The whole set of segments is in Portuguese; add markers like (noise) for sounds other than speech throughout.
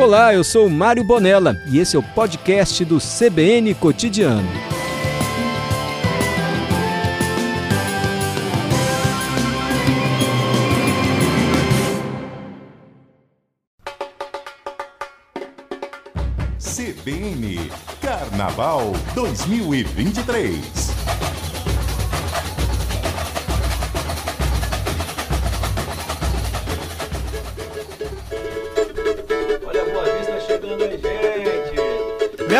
Olá, eu sou Mário Bonella e esse é o podcast do CBN Cotidiano. CBN Carnaval 2023.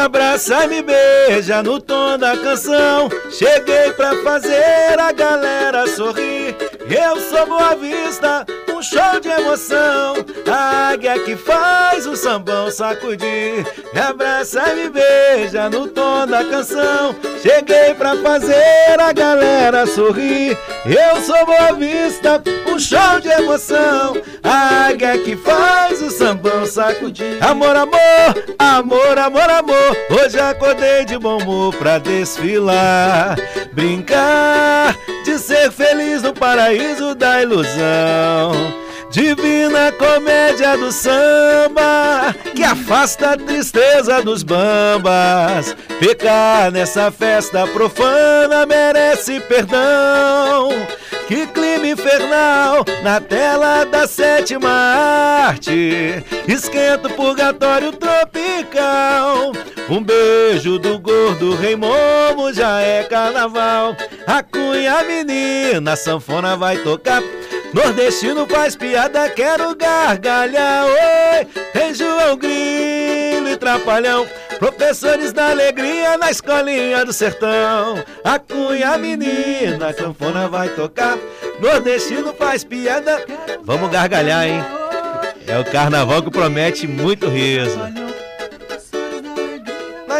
Abraça e me beija no tom da canção. Cheguei pra fazer a galera sorrir. Eu sou Boa Vista, um show de emoção. A águia que faz o sambão sacudir. Me abraça e me beija no tom da canção. Cheguei pra fazer a galera sorrir. Eu sou Boa Vista, um show de emoção. A águia que faz o sambão sacudir. Amor, amor, amor, amor, amor. Hoje acordei de bom humor pra desfilar. Brincar de ser feliz no paraíso da ilusão. Divina comédia do samba que afasta a tristeza dos bambas. Pecar nessa festa profana merece perdão. Que clima infernal na tela da sétima arte. Esquenta o purgatório tropical. Um beijo do gordo Rei Momo já é carnaval. A cunha menina, a sanfona vai tocar. Nordestino faz piada, quero gargalhar. Oi, tem João Grilo e Trapalhão. Professores da alegria na escolinha do sertão. A cunha menina, a sanfona vai tocar. Nordestino faz piada. Vamos gargalhar, hein? É o carnaval que promete muito riso.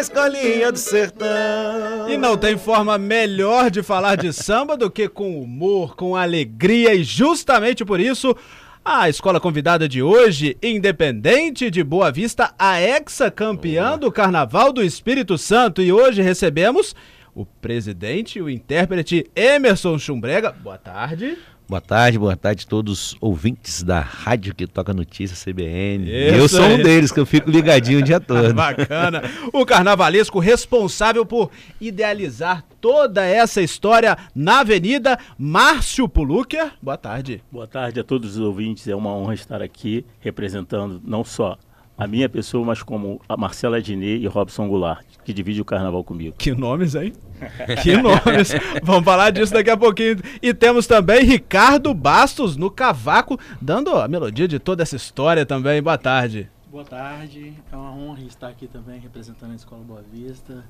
Na escolinha do sertão. E não tem forma melhor de falar de samba do que com humor, com alegria e justamente por isso a escola convidada de hoje, independente de Boa Vista, a ex-campeã do Carnaval do Espírito Santo. E hoje recebemos o presidente e o intérprete Emerson Chumbrega. Boa tarde. Boa tarde, boa tarde a todos os ouvintes da rádio que toca notícias CBN. Isso eu sou um deles, que eu fico ligadinho o dia (laughs) todo. Bacana. O carnavalesco responsável por idealizar toda essa história na Avenida, Márcio Pulucker. Boa tarde. Boa tarde a todos os ouvintes. É uma honra estar aqui representando não só a minha pessoa, mas como a Marcela Diné e Robson Goulart, que divide o carnaval comigo. Que nomes, hein? (laughs) que nomes. Vamos falar disso daqui a pouquinho. E temos também Ricardo Bastos no cavaco, dando a melodia de toda essa história também. Boa tarde. Boa tarde. É uma honra estar aqui também representando a Escola Boa Vista.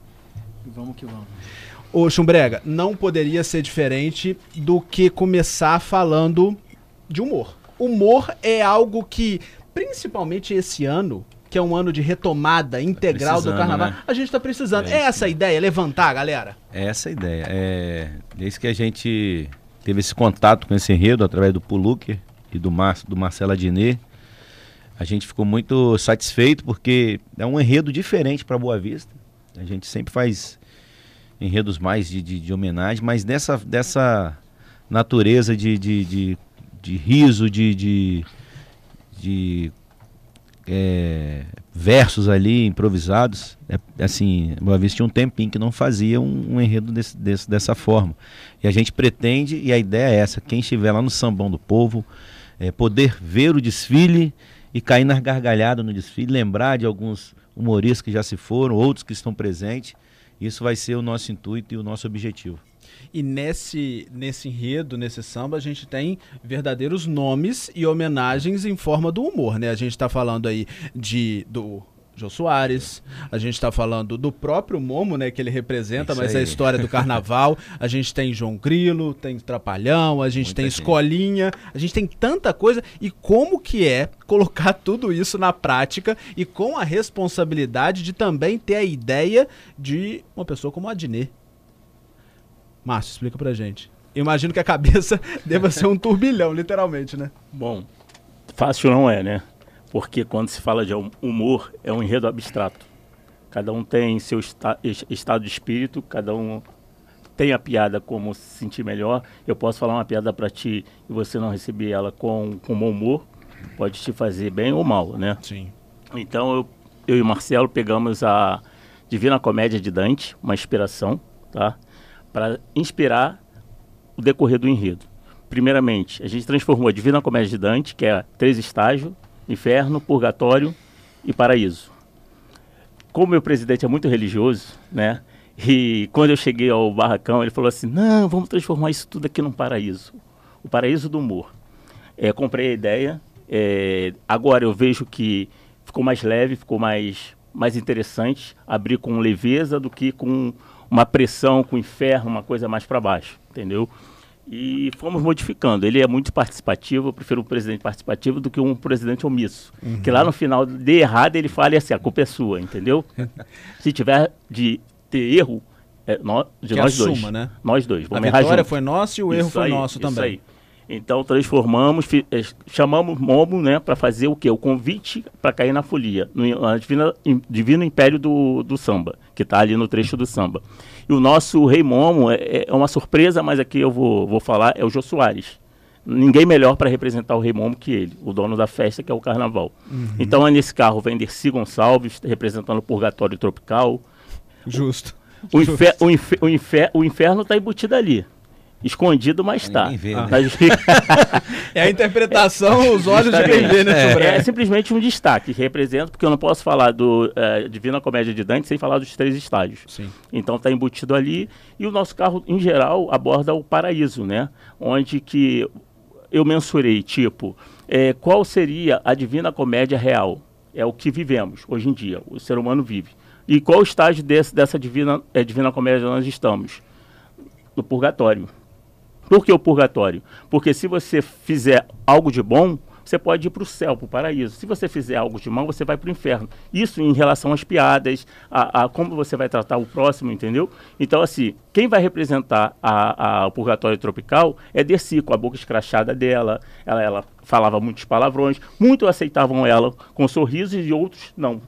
E vamos que vamos. Ô, Chumbrega, não poderia ser diferente do que começar falando de humor. Humor é algo que principalmente esse ano, que é um ano de retomada integral do carnaval, né? a gente está precisando. É, é essa a ideia, levantar, galera? É essa a ideia. É, desde que a gente teve esse contato com esse enredo através do Puluque e do, Mar, do Marcelo Adnet, a gente ficou muito satisfeito porque é um enredo diferente para Boa Vista. A gente sempre faz enredos mais de, de, de homenagem, mas dessa, dessa natureza de, de, de, de riso, de, de de é, versos ali improvisados. É, assim, Boa Vista tinha um tempinho que não fazia um, um enredo desse, desse, dessa forma. E a gente pretende, e a ideia é essa: quem estiver lá no Sambão do Povo, é, poder ver o desfile e cair nas gargalhadas no desfile, lembrar de alguns humoristas que já se foram, outros que estão presentes. Isso vai ser o nosso intuito e o nosso objetivo. E nesse, nesse enredo, nesse samba, a gente tem verdadeiros nomes e homenagens em forma do humor, né? A gente está falando aí de do Jô Soares, a gente está falando do próprio Momo, né, que ele representa, Isso mas aí. é a história do carnaval. A gente tem João Grilo, tem Trapalhão, a gente Muita tem gente. Escolinha, a gente tem tanta coisa. E como que é colocar tudo isso na prática e com a responsabilidade de também ter a ideia de uma pessoa como a Adnet, Márcio, explica pra gente. Imagino que a cabeça (laughs) deva ser um turbilhão, literalmente, né? Bom, fácil não é, né? Porque quando se fala de humor, é um enredo abstrato. Cada um tem seu esta estado de espírito, cada um tem a piada como se sentir melhor. Eu posso falar uma piada para ti e você não receber ela com, com bom humor, pode te fazer bem ou mal, né? Sim. Então eu, eu e o Marcelo pegamos a Divina Comédia de Dante, uma inspiração, tá? Para inspirar o decorrer do enredo. Primeiramente, a gente transformou a Divina Comédia de Dante, que é três estágios, inferno, purgatório e paraíso. Como meu presidente é muito religioso, né? E quando eu cheguei ao barracão, ele falou assim: "Não, vamos transformar isso tudo aqui num paraíso. O paraíso do humor". É, comprei a ideia. É, agora eu vejo que ficou mais leve, ficou mais mais interessante abrir com leveza do que com uma pressão, com inferno, uma coisa mais para baixo, entendeu? E fomos modificando. Ele é muito participativo, eu prefiro um presidente participativo do que um presidente omisso. Uhum. Que lá no final de errado ele fale assim, a culpa é sua, entendeu? (laughs) Se tiver de ter erro, é no, de que nós assuma, dois. Né? Nós dois. Vamos a vitória foi nossa e o isso erro foi aí, nosso também. Aí. Então transformamos, eh, chamamos Momo né, para fazer o quê? O convite para cair na folia, no divina, Divino Império do, do Samba, que está ali no trecho do samba. E o nosso Rei Momo é, é, uma surpresa, mas aqui eu vou, vou falar, é o Jô Soares. Ninguém melhor para representar o Rei Momo que ele, o dono da festa, que é o Carnaval. Uhum. Então nesse carro vem Dercy Gonçalves, representando o Purgatório Tropical. Justo. O, infer, o, infer, o, infer, o inferno está embutido ali escondido, mas está. Né? (laughs) é a interpretação, os olhos de quem vê, né, é, é, simplesmente um destaque que representa, porque eu não posso falar do é, Divina Comédia de Dante sem falar dos três estágios. Sim. Então está embutido ali e o nosso carro, em geral, aborda o paraíso, né? Onde que eu mensurei, tipo, é, qual seria a Divina Comédia real? É o que vivemos hoje em dia, o ser humano vive. E qual estágio desse, dessa divina, é, divina Comédia nós estamos? No purgatório. Por que o purgatório? Porque se você fizer algo de bom, você pode ir para o céu, para o paraíso. Se você fizer algo de mal, você vai para o inferno. Isso em relação às piadas, a, a, como você vai tratar o próximo, entendeu? Então, assim, quem vai representar a, a, o purgatório tropical é Dercy, com a boca escrachada dela. Ela, ela falava muitos palavrões. Muitos aceitavam ela com sorrisos e outros não.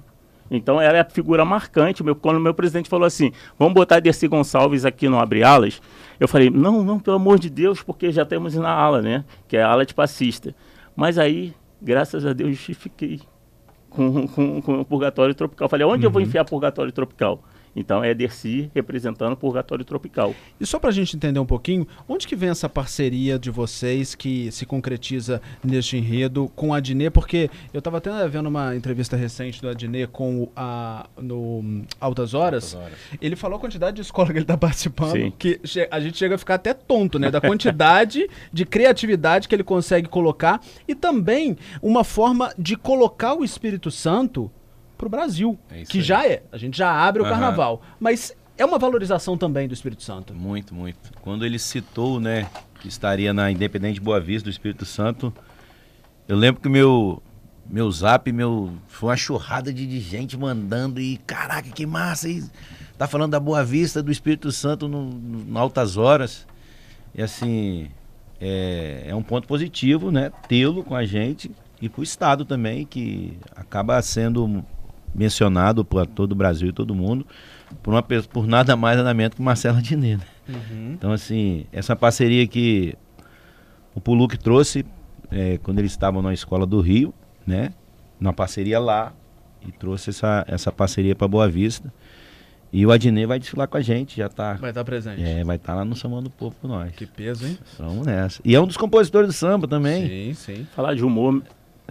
Então ela é a figura marcante. Meu, quando o meu presidente falou assim, vamos botar Dercy Gonçalves aqui no Abre Alas, eu falei, não, não, pelo amor de Deus, porque já temos na ala, né? Que é a ala de passista. Mas aí, graças a Deus, justifiquei com, com, com o Purgatório Tropical. Falei, onde uhum. eu vou uhum. enfiar Purgatório Tropical? Então é Dercy representando o Purgatório Tropical. E só para a gente entender um pouquinho, onde que vem essa parceria de vocês que se concretiza neste enredo com a Adnet? Porque eu estava até vendo uma entrevista recente do Adnet com a no Altas Horas. Altas Horas. Ele falou a quantidade de escola que ele está participando, Sim. que a gente chega a ficar até tonto, né? Da quantidade (laughs) de criatividade que ele consegue colocar e também uma forma de colocar o Espírito Santo para o Brasil, é que aí. já é. A gente já abre o uhum. carnaval. Mas é uma valorização também do Espírito Santo. Muito, muito. Quando ele citou, né, que estaria na Independente Boa Vista do Espírito Santo, eu lembro que meu meu zap, meu foi uma churrada de, de gente mandando e caraca, que massa! E tá falando da Boa Vista do Espírito Santo no, no, no altas horas. E assim, é, é um ponto positivo, né, tê-lo com a gente e para o estado também, que acaba sendo mencionado por todo o Brasil e todo mundo, por, uma, por nada mais nada menos que Marcelo Diné. Né? Uhum. Então, assim, essa parceria que o Puluc trouxe é, quando eles estavam na escola do Rio, né? Na parceria lá, e trouxe essa, essa parceria para Boa Vista. E o Adnê vai desfilar com a gente, já tá. Vai estar tá presente. É, vai estar tá lá no Samba do Povo com nós. Que peso, hein? Vamos nessa. E é um dos compositores do samba também. Sim, sim. Falar de humor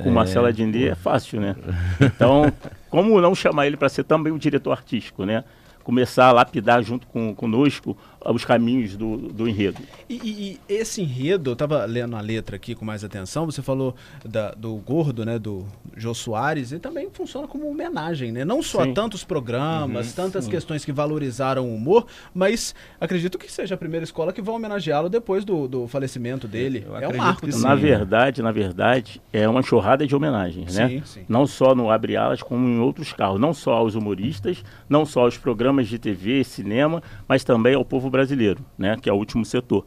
com é, Marcelo Adnet é fácil, né? (laughs) Então, como não chamar ele para ser também o diretor artístico, né? Começar a lapidar junto com, conosco os caminhos do, do enredo. E, e, e, esse enredo, eu estava lendo a letra aqui com mais atenção, você falou da, do Gordo, né, do Jô Soares, e também funciona como homenagem, né? Não só sim. a tantos programas, uhum, tantas sim. questões que valorizaram o humor, mas acredito que seja a primeira escola que vai homenageá-lo depois do, do falecimento dele. Eu é um marco também. Na verdade, na verdade, é uma enxurrada de homenagens, né? Sim, sim. Não só no Abre Alas, como em outros carros. Não só aos humoristas, não só aos programas de TV, cinema, mas também ao povo brasileiro, né, que é o último setor.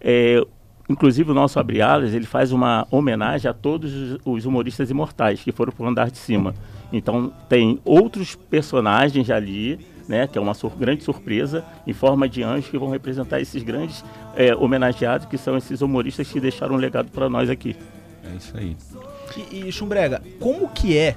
É, inclusive o nosso Abre Alas, ele faz uma homenagem a todos os humoristas imortais que foram para o andar de cima. Então tem outros personagens ali, né, que é uma sur grande surpresa, em forma de anjos que vão representar esses grandes é, homenageados, que são esses humoristas que deixaram um legado para nós aqui. É isso aí. E, e Chumbrega, como que é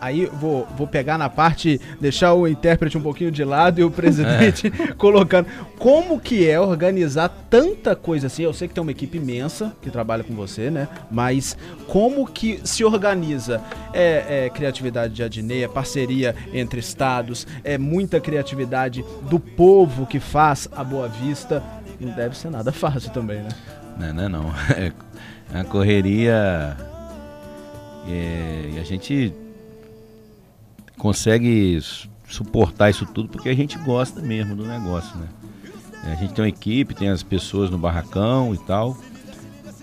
aí vou, vou pegar na parte, deixar o intérprete um pouquinho de lado e o presidente (laughs) colocando. Como que é organizar tanta coisa assim? Eu sei que tem uma equipe imensa que trabalha com você, né? Mas como que se organiza? É, é criatividade de Adnei, é parceria entre estados, é muita criatividade do povo que faz a Boa Vista. Não deve ser nada (laughs) fácil também, né? Não, não, é não. (laughs) É a correria. É, e a gente consegue suportar isso tudo porque a gente gosta mesmo do negócio, né? A gente tem uma equipe, tem as pessoas no barracão e tal,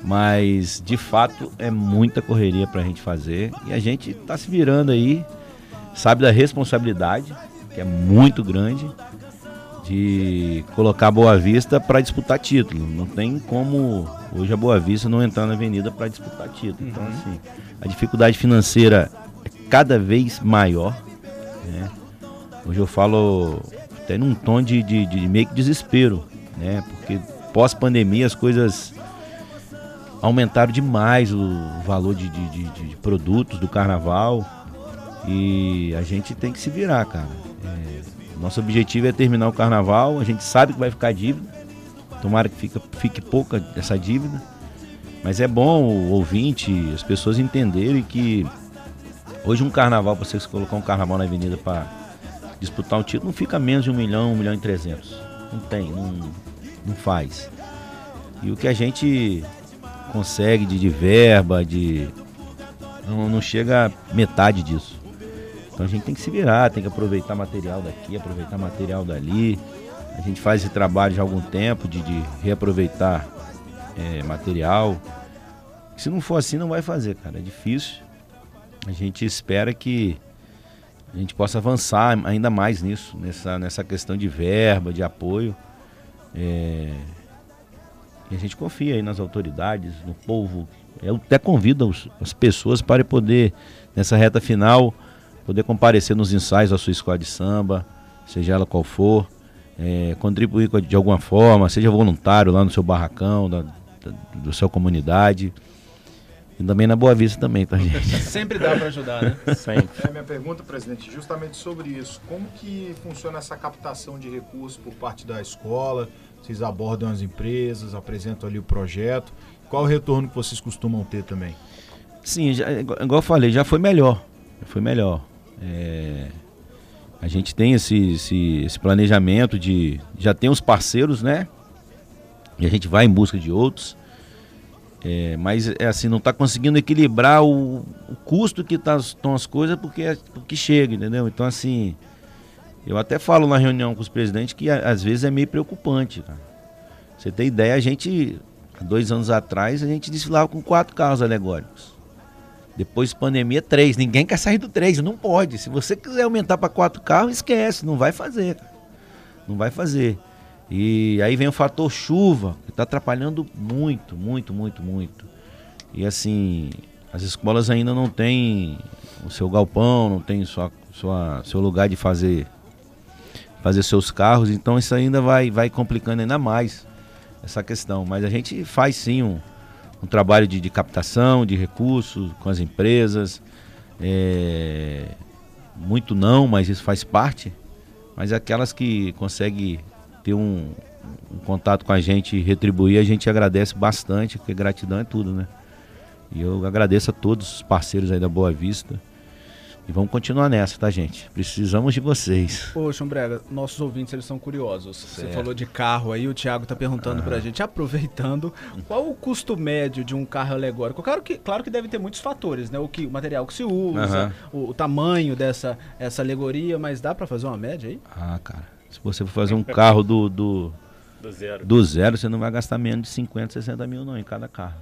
mas de fato é muita correria para a gente fazer e a gente está se virando aí, sabe da responsabilidade que é muito grande de colocar a Boa Vista para disputar título. Não tem como hoje a Boa Vista não entrar na avenida para disputar título. Então, uhum. Então, assim, a dificuldade financeira é cada vez maior. Né? Hoje eu falo até num tom de, de, de meio que desespero, né? Porque pós-pandemia as coisas aumentaram demais o valor de, de, de, de, produtos do carnaval e a gente tem que se virar, cara. É, nosso objetivo é terminar o carnaval, a gente sabe que vai ficar dívida, tomara que fique, fique pouca essa dívida, mas é bom o ouvinte, as pessoas entenderem que hoje um carnaval, para você colocar um carnaval na avenida para disputar um título, não fica menos de um milhão, um milhão e trezentos. Não tem, não, não faz. E o que a gente consegue de, de verba, de. Não, não chega a metade disso. Então a gente tem que se virar, tem que aproveitar material daqui, aproveitar material dali. A gente faz esse trabalho já há algum tempo de, de reaproveitar é, material. Se não for assim, não vai fazer, cara. É difícil. A gente espera que a gente possa avançar ainda mais nisso, nessa, nessa questão de verba, de apoio. É, e a gente confia aí nas autoridades, no povo. Eu até convido os, as pessoas para poder, nessa reta final, poder comparecer nos ensaios da sua escola de samba, seja ela qual for, é, contribuir de alguma forma, seja voluntário lá no seu barracão, da, da, da sua comunidade. E também na Boa Vista também, tá, gente? (laughs) Sempre dá para ajudar, né? Sempre. É, minha pergunta, presidente, justamente sobre isso. Como que funciona essa captação de recursos por parte da escola? Vocês abordam as empresas, apresentam ali o projeto. Qual o retorno que vocês costumam ter também? Sim, já, igual eu falei, já foi melhor. Já foi melhor. É, a gente tem esse, esse, esse, planejamento de. Já tem os parceiros, né? E a gente vai em busca de outros. É, mas é assim, não está conseguindo equilibrar o, o custo que tá, estão as coisas porque, é, porque chega, entendeu? Então assim, eu até falo na reunião com os presidentes que às vezes é meio preocupante, cara. Você tem ideia, a gente, dois anos atrás, a gente desfilava com quatro carros alegóricos. Depois pandemia, três. Ninguém quer sair do três, não pode. Se você quiser aumentar para quatro carros, esquece, não vai fazer. Não vai fazer. E aí vem o fator chuva, que está atrapalhando muito, muito, muito, muito. E assim, as escolas ainda não têm o seu galpão, não tem sua, sua, seu lugar de fazer fazer seus carros, então isso ainda vai, vai complicando ainda mais essa questão. Mas a gente faz sim um, um trabalho de, de captação de recursos com as empresas. É, muito não, mas isso faz parte. Mas aquelas que conseguem ter um, um, contato com a gente e retribuir, a gente agradece bastante, porque gratidão é tudo, né? E eu agradeço a todos os parceiros aí da Boa Vista. E vamos continuar nessa, tá, gente? Precisamos de vocês. Poxa, Umbrega, nossos ouvintes eles são curiosos. Certo. Você falou de carro aí, o Thiago tá perguntando ah. pra gente, aproveitando, qual o custo médio de um carro alegórico? Claro que, claro que deve ter muitos fatores, né? O, que, o material que se usa, o, o, tamanho dessa essa alegoria, mas dá para fazer uma média aí? Ah, cara, se você for fazer um carro do, do, do, zero. do zero, você não vai gastar menos de 50, 60 mil não em cada carro.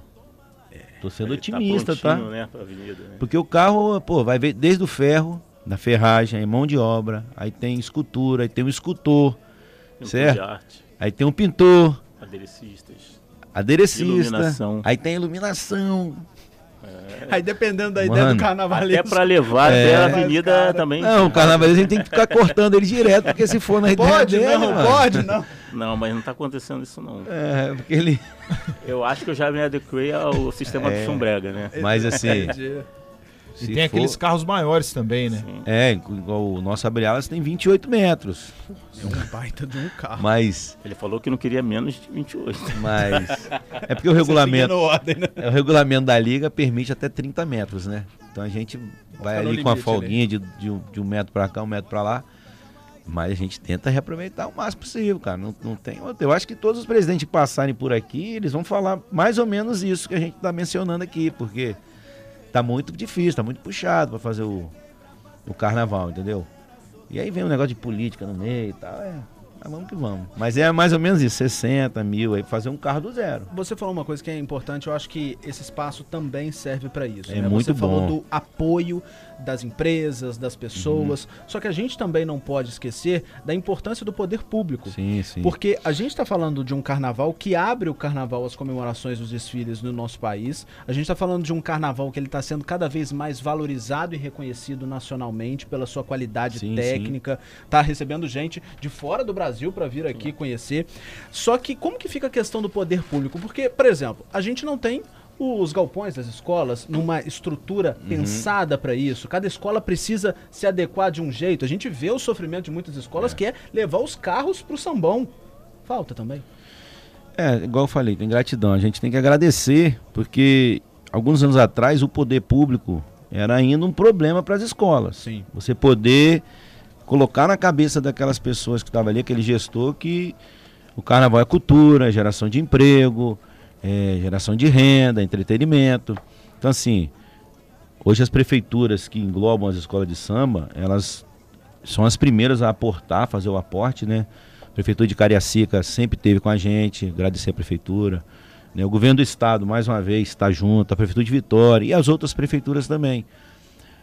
Tô sendo tá otimista, tá? Né, avenida, né? Porque o carro, pô, vai ver desde o ferro, da ferragem, aí mão de obra, aí tem escultura, aí tem um escultor, tem certo? Aí tem um pintor. Aderecistas. Aderecista. Iluminação. Aí tem iluminação. É. Aí dependendo da Mano, ideia do carnavalesco. Até pra levar é. até a avenida cara, também. Não, o carnavalesco a gente tem que ficar cortando ele direto, porque se for na ideia Pode, dele, não, mano. pode, não. Não, mas não tá acontecendo isso não. É, porque ele... Eu acho que eu já me adequei ao sistema é. do Chumbrega, né? Mas assim... E Se tem for- aqueles carros maiores também, né? É, igual o nosso abre alas tem 28 metros. É um baita de um carro. Mas, Ele falou que não queria menos de 28. mas (laughs) é porque o regulamento, ordem, né? é, o regulamento da liga permite até 30 metros, né? Então a gente vai ali com a folguinha de, de, um, de um metro pra cá, um metro pra lá. Mas a gente tenta reaproveitar o máximo possível, cara. Não, não tem. Eu acho que todos os presidentes que passarem por aqui, eles vão falar mais ou menos isso que a gente tá mencionando aqui, porque tá muito difícil, tá muito puxado pra fazer o, o carnaval, entendeu? E aí vem um negócio de política no meio e tal. É, mas vamos que vamos. Mas é mais ou menos isso, 60 mil aí, fazer um carro do zero. Você falou uma coisa que é importante, eu acho que esse espaço também serve para isso. É né? muito Você falou bom. do apoio das empresas, das pessoas. Uhum. Só que a gente também não pode esquecer da importância do poder público. Sim, sim. Porque a gente está falando de um carnaval que abre o carnaval às comemorações dos desfiles no nosso país. A gente está falando de um carnaval que ele está sendo cada vez mais valorizado e reconhecido nacionalmente pela sua qualidade Sim, técnica. Está recebendo gente de fora do Brasil para vir aqui conhecer. Só que como que fica a questão do poder público? Porque, por exemplo, a gente não tem os galpões das escolas numa estrutura Uhum. pensada para isso. Cada escola precisa se adequar de um jeito. A gente vê o sofrimento de muitas escolas que é levar os carros pro sambão. Falta também. É, igual eu falei, tem gratidão. A gente tem que agradecer, porque alguns anos atrás o poder público era ainda um problema para as escolas. Sim. Você poder colocar na cabeça daquelas pessoas que estavam ali, aquele gestor, que o carnaval é cultura, geração de emprego, é, geração de renda, entretenimento. Então, assim, hoje as prefeituras que englobam as escolas de samba, elas são as primeiras a aportar, fazer o aporte, né? A prefeitura de Cariacica sempre esteve com a gente, agradecer a prefeitura. né? O governo do estado, mais uma vez, está junto, a prefeitura de Vitória e as outras prefeituras também.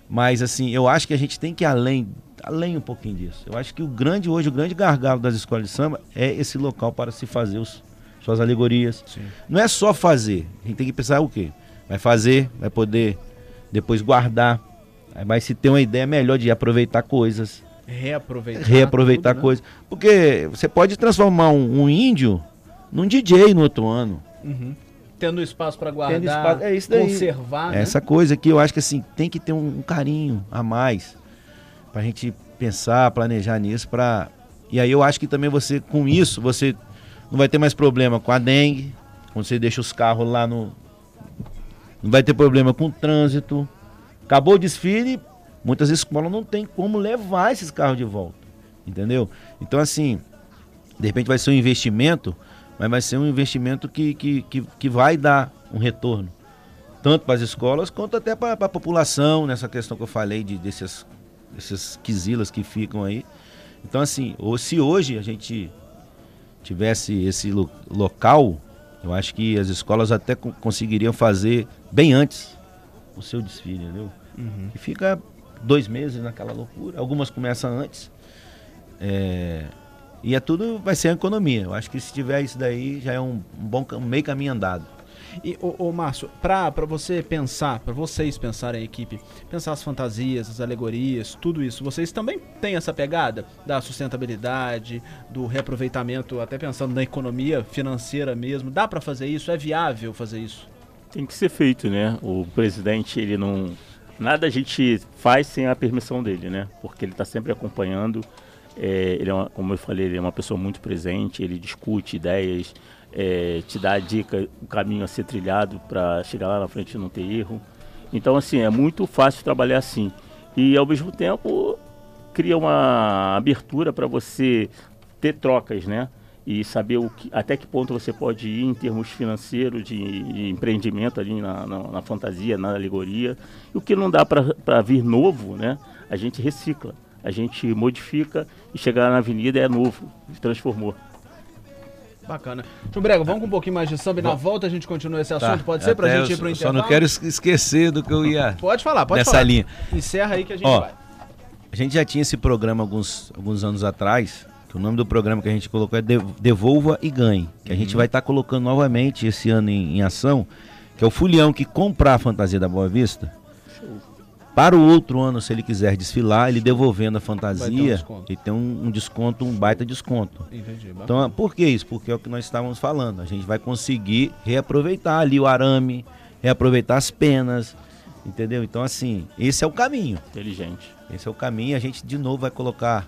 Mas assim, eu acho que a gente tem que ir além, além um pouquinho disso. Eu acho que o grande hoje, o grande gargalo das escolas de samba é esse local para se fazer os, suas alegorias. Não é só fazer, a gente tem que pensar o quê? Vai fazer, vai poder depois guardar, vai se ter uma ideia melhor de aproveitar coisas, Reaproveitar. reaproveitar tudo, né? coisas. Porque você pode transformar um, um índio num DJ no outro ano. Uhum. Tendo espaço para guardar, espaço- é isso daí. conservar, né? Essa coisa que eu acho que assim, tem que ter um, um carinho a mais pra gente pensar, planejar nisso para E aí eu acho que também você com isso, você não vai ter mais problema com a dengue, quando você deixa os carros lá no não vai ter problema com o trânsito. Acabou o desfile, muitas escolas não tem como levar esses carros de volta. Entendeu? Então assim, de repente vai ser um investimento, mas vai ser um investimento que, que, que, que vai dar um retorno tanto para as escolas quanto até para a população, nessa questão que eu falei de desses, desses quisilas que ficam aí. Então, assim, ou se hoje a gente tivesse esse lo- local, eu acho que as escolas até co- conseguiriam fazer bem antes o seu desfile, entendeu? E fica dois meses naquela loucura. Algumas começam antes. É, e é tudo, vai ser a economia. Eu acho que se tiver isso daí, já é um, um bom cam- meio caminho andado. E, ô, Márcio, pra você pensar, pra vocês pensarem a equipe, pensar as fantasias, as alegorias, tudo isso, vocês também têm essa pegada da sustentabilidade, do reaproveitamento, até pensando na economia financeira mesmo. Dá pra fazer isso? É viável fazer isso? Tem que ser feito, né? O presidente, ele não. Nada a gente faz sem a permissão dele, né? Porque ele está sempre acompanhando. É, ele é uma- como eu falei, ele é uma pessoa muito presente, ele discute ideias, é, te dá a dica, o caminho a ser trilhado para chegar lá na frente e não ter erro. Então, assim, é muito fácil trabalhar assim. E, ao mesmo tempo, cria uma abertura para você ter trocas, né? E saber o que, até que ponto você pode ir em termos financeiros, de, de empreendimento ali na, na, na fantasia, na alegoria. E o que não dá para vir novo, né? A gente recicla, a gente modifica e chegar na avenida é novo, transformou. Bacana. Tio Brego, vamos com um pouquinho mais de samba e na volta a gente continua esse assunto. Pode ser pra Tá. Até gente eu ir pro só- intervalo? Só não quero es- esquecer do que eu ia Pode falar, pode nessa falar. linha. Encerra aí que a gente Ó, vai. A gente já tinha esse programa alguns, alguns anos atrás, que o nome do programa que a gente colocou é De- Devolva e Ganhe, que a gente vai estar colocando novamente esse ano em, em ação, que é o fulhão que comprar a fantasia da Boa Vista, para o outro ano, se ele quiser desfilar, ele devolvendo a um fantasia, desconto. ele tem um, um desconto, um baita desconto. Entendi. bacana. Então, por que isso? Porque é o que nós estávamos falando. A gente vai conseguir reaproveitar ali o arame, reaproveitar as penas, Entendeu? Então, assim, esse é o caminho. Inteligente. Esse é o caminho. A gente, de novo, vai colocar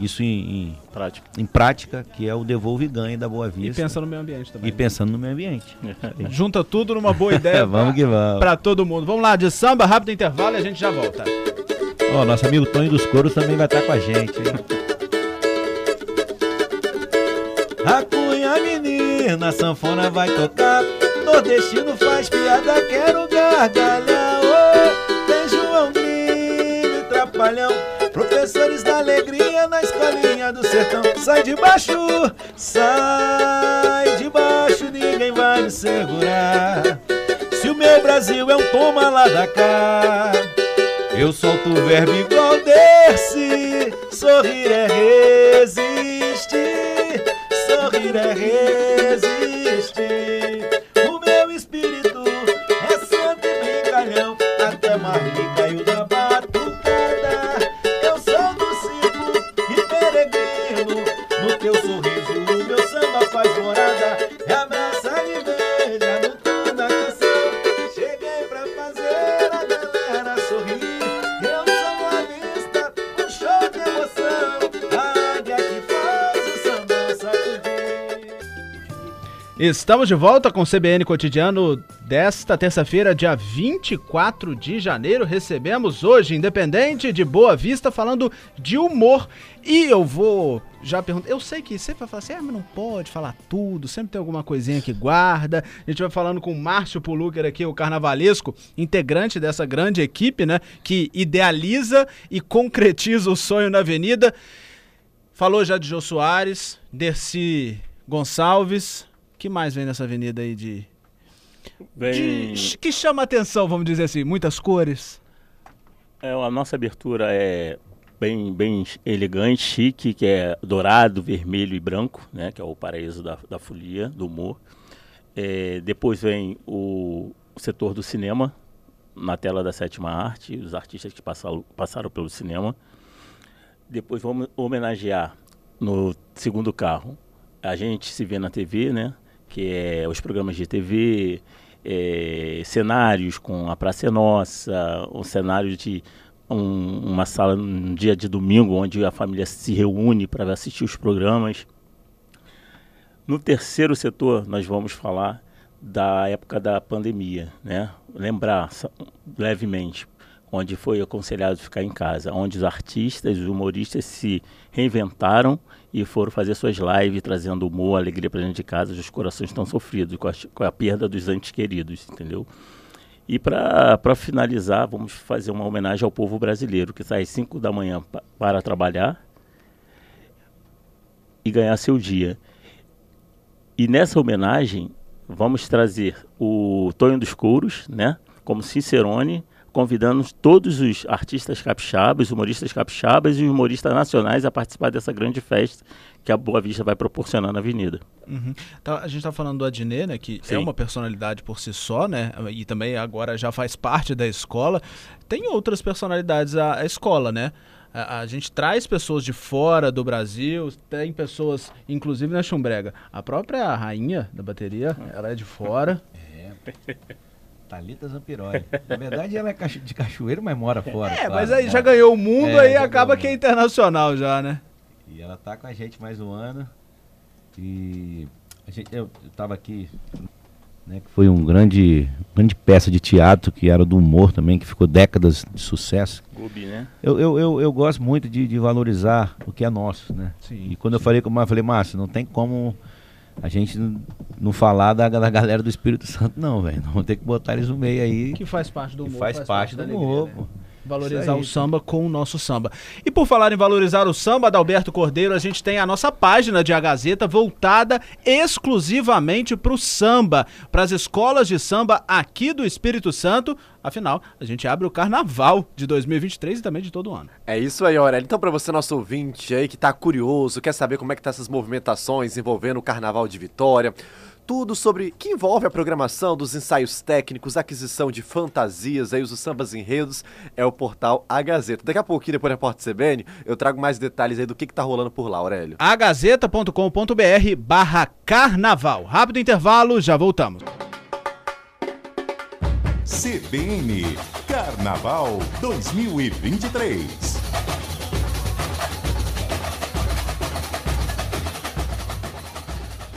isso em, em, Prática. em prática, que é o devolve e ganhe da Boa E Vista. pensa no meio ambiente também. E pensando no meio ambiente. Junta tudo numa boa (laughs) ideia É, vamos que vamos. pra todo mundo. Vamos lá, de samba, rápido intervalo e a gente já volta. Ó, nosso amigo Tonho dos Coros também vai estar com a gente, hein? A cunha menina, a sanfona vai tocar. Nordestino faz piada, quero gargalhar. Ô, tem João Grilo e Trapalhão. Professores da alegria na escolinha do sertão. Sai de baixo, sai de baixo, ninguém vai me segurar. Se o meu Brasil é um toma lá da cá. Eu solto o verbo igual desse. Sorrir é resistir. Sorrir é resistir. Estamos de volta com o CBN Cotidiano desta terça-feira, dia 24 de janeiro. Recebemos hoje, independente de Boa Vista, falando de humor. E eu vou já perguntar. Eu sei que sempre vai falar assim, ah, mas não pode falar tudo, sempre tem alguma coisinha que guarda. A gente vai falando com o Márcio Pulucker aqui, o carnavalesco, integrante dessa grande equipe, né? Que idealiza e concretiza o sonho na avenida. Falou já de Jô Soares, Dercy Gonçalves. Que mais vem nessa avenida aí de, Vem, de- que chama atenção, vamos dizer assim, muitas cores? é, a nossa abertura é bem, bem elegante, chique, que é dourado, vermelho e branco, né? Que é o paraíso da, da folia, do humor. É, depois vem o, o setor do cinema, na tela da sétima arte, os artistas que passaram, passaram pelo cinema. Depois vamos homenagear no segundo carro. A gente se vê na TV, né? Que é os programas de TV, é, cenários com a Praça é Nossa, um cenário de um- uma sala num dia de domingo onde a família se reúne para assistir os programas. No terceiro setor, nós vamos falar da época da pandemia, né? Lembrar levemente onde foi aconselhado ficar em casa, onde os artistas, os humoristas se reinventaram e foram fazer suas lives trazendo humor, alegria para dentro de casa. Os corações estão sofridos com a, com a perda dos entes queridos, entendeu? E para finalizar, vamos fazer uma homenagem ao povo brasileiro que sai às 5 da manhã pa- para trabalhar e ganhar seu dia. E nessa homenagem, vamos trazer o Tonho dos Couros, né? Como Cicerone, convidando todos os artistas capixabas, humoristas capixabas e humoristas nacionais a participar dessa grande festa que a Boa Vista vai proporcionar na Avenida. Uhum. Tá, a gente tá falando do Adnet, né? Que Sim. é uma personalidade por si só, né? E também agora já faz parte da escola. Tem outras personalidades a, a escola, né? A, a gente traz pessoas de fora do Brasil, tem pessoas, inclusive na Chumbrega. A própria rainha da bateria, ela é de fora. Thalita Zampiroli. Na verdade, ela é cacho- de cachoeiro, mas mora fora. É, claro, mas aí né? já ganhou o mundo, É, aí acaba que é internacional já, né? E ela tá com a gente mais um ano. E a gente, eu, eu tava aqui, né, que foi um grande, grande peça de teatro, que era do humor também, que ficou décadas de sucesso. Gubi, né? Eu, eu, eu, eu gosto muito de, de valorizar o que é nosso, né? Sim. E quando eu falei com o Márcio, eu falei, Márcio, não tem como a gente não falar da, da galera do Espírito Santo, não, velho. Vamos ter que botar eles no meio aí. Que faz parte do que humor. faz, parte do da humor, né? Valorizar o samba com o nosso samba. E por falar em valorizar o samba, Adalberto Cordeiro, a gente tem a nossa página de A Gazeta voltada exclusivamente para o samba, para as escolas de samba aqui do Espírito Santo. Afinal, a gente abre o carnaval de 2023 e também de todo ano. É isso aí, Aurélio. Então, pra você, nosso ouvinte aí que tá curioso, quer saber como é que tá essas movimentações envolvendo o Carnaval de Vitória, tudo sobre que envolve a programação dos ensaios técnicos, aquisição de fantasias, aí os sambas enredos, é o portal A Gazeta. Daqui a pouquinho, depois da Porta CBN, eu trago mais detalhes aí do que, que tá rolando por lá, Aurélio. agazeta.com.br barra carnaval. Rápido intervalo, já voltamos. CBN Carnaval 2023.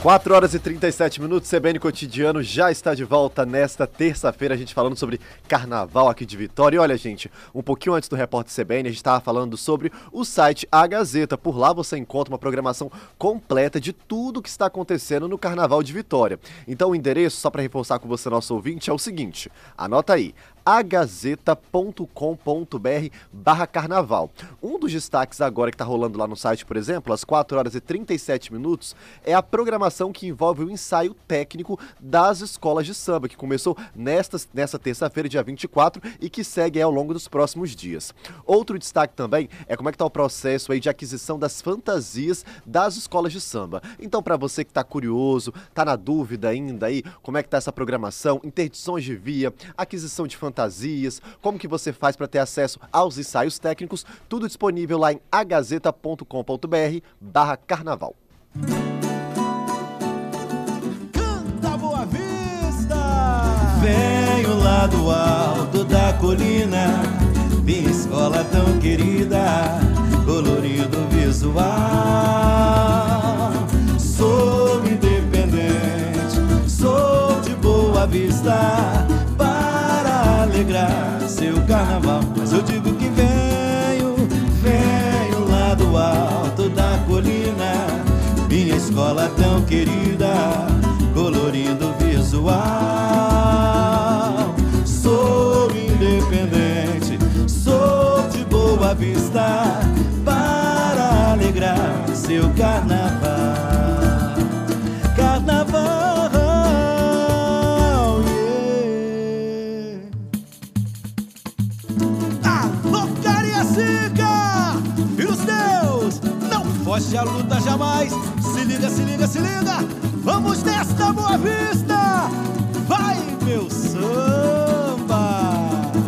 4 horas e 37 minutos, CBN Cotidiano já está de volta nesta terça-feira, a gente falando sobre carnaval aqui de Vitória. E olha, gente, um pouquinho antes do repórter CBN, a gente estava falando sobre o site A Gazeta. Por lá você encontra uma programação completa de tudo que está acontecendo no Carnaval de Vitória. Então o endereço, só para reforçar com você, nosso ouvinte, é o seguinte: anota aí, agazeta.com.br barra carnaval. Um dos destaques agora que está rolando lá no site, por exemplo, às 4 horas e 37 minutos, é a programação que envolve o ensaio técnico das escolas de samba, que começou nesta, terça-feira, dia 24, e que segue ao longo dos próximos dias. Outro destaque também é como é que está o processo aí de aquisição das fantasias das escolas de samba. Então, para você que está curioso, está na dúvida ainda aí, como é que está essa programação, interdições de via, aquisição de fantasias, fantasias, como que você faz para ter acesso aos ensaios técnicos, tudo disponível lá em agazeta.com.br barra carnaval. Canta Boa Vista! Venho lá do alto da colina, minha escola tão querida, colorido visual. Sou independente, sou de Boa Vista alegrar seu carnaval. Mas eu digo que venho, venho lá do alto da colina, minha escola tão querida, colorindo visual. Sou independente, sou de boa vista, para alegrar seu carnaval. Foge a luta jamais. Se liga, se liga, se liga. Vamos nesta Boa Vista. Vai, meu samba.